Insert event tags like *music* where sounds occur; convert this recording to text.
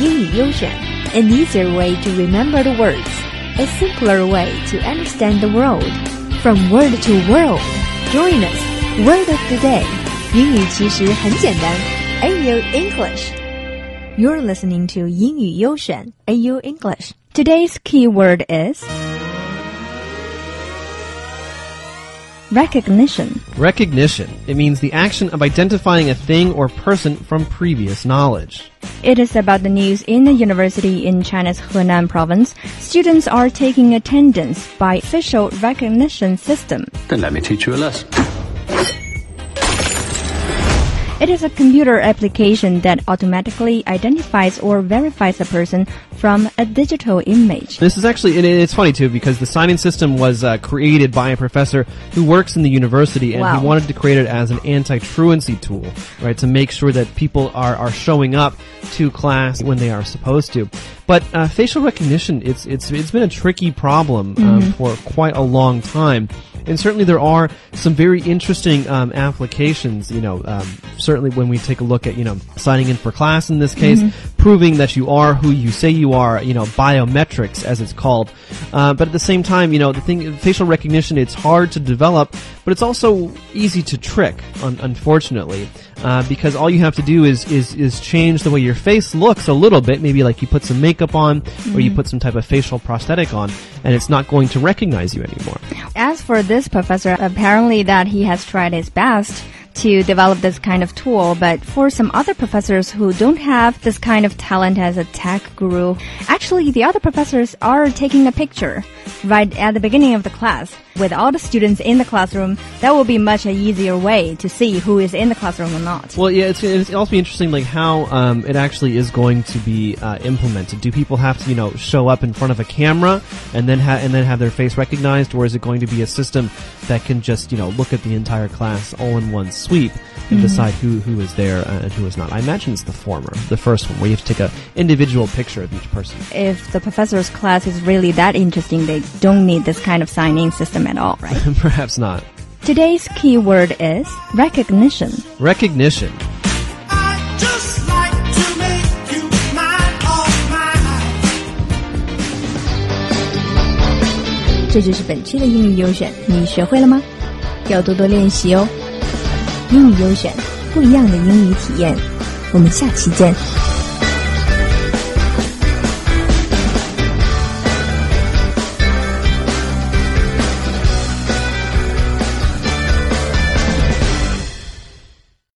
英语优选，an easier way to remember the words, a simpler way to understand the world. From word to world, join us. Word of the day，英语其实很简单。AU English. You're listening to 英语优选 AU English. Today's keyword is recognition. Recognition. It means the action of identifying a thing or person from previous knowledge. It is about the news in the university in China's Henan province. Students are taking attendance by facial recognition system. Then let me teach you a lesson. It is a computer application that automatically identifies or verifies a person from a digital image. This is actually, and it's funny too, because the signing system was uh, created by a professor who works in the university and Wow. he wanted to create it as an anti-truancy tool, right, to make sure that people are, are showing up to class when they are supposed to. But uh, facial recognition, it's, it's, it's been a tricky problem um, for quite a long time. And certainly there are some very interesting um, applications, you know, um, certainly when we take a look at, you know, signing in for class in this case, proving that you are who you say you are, you know, biometrics as it's called. Uh, but at the same time, you know, the thing, facial recognition, it's hard to develop, but it's also easy to trick, un- unfortunately. Uh, because all you have to do is, is, is change the way your face looks a little bit. Maybe like you put some makeup on, or you put some type of facial prosthetic on, and it's not going to recognize you anymore. As for this professor, apparently that he has tried his best to develop this kind of tool, but for some other professors who don't have this kind of talent as a tech guru, actually the other professors are taking a picture right at the beginning of the class with all the students in the classroom. That will be much a easier way to see who is in the classroom or not. Well, yeah, it's, it's also be interesting, like how um, it actually is going to be uh, implemented. Do people have to, you know, show up in front of a camera and then ha- and then have their face recognized, or is it going to be a system that can just, you know, look at the entire class all in one sweep and decide who who is there uh, and who is not? I imagine it's the former, the first one, where you have to take a individual picture of each person. If the professor's class is really that interesting, they don't need this kind of sign-in system at all, right? *laughs* Perhaps not. Today's keyword is recognition. Recognition. I just like to make you mine, all mine. 这就是本期的英语优选，你学会了吗？要多多练习哦。 英语优选，不一样的英语体验。我们下期见。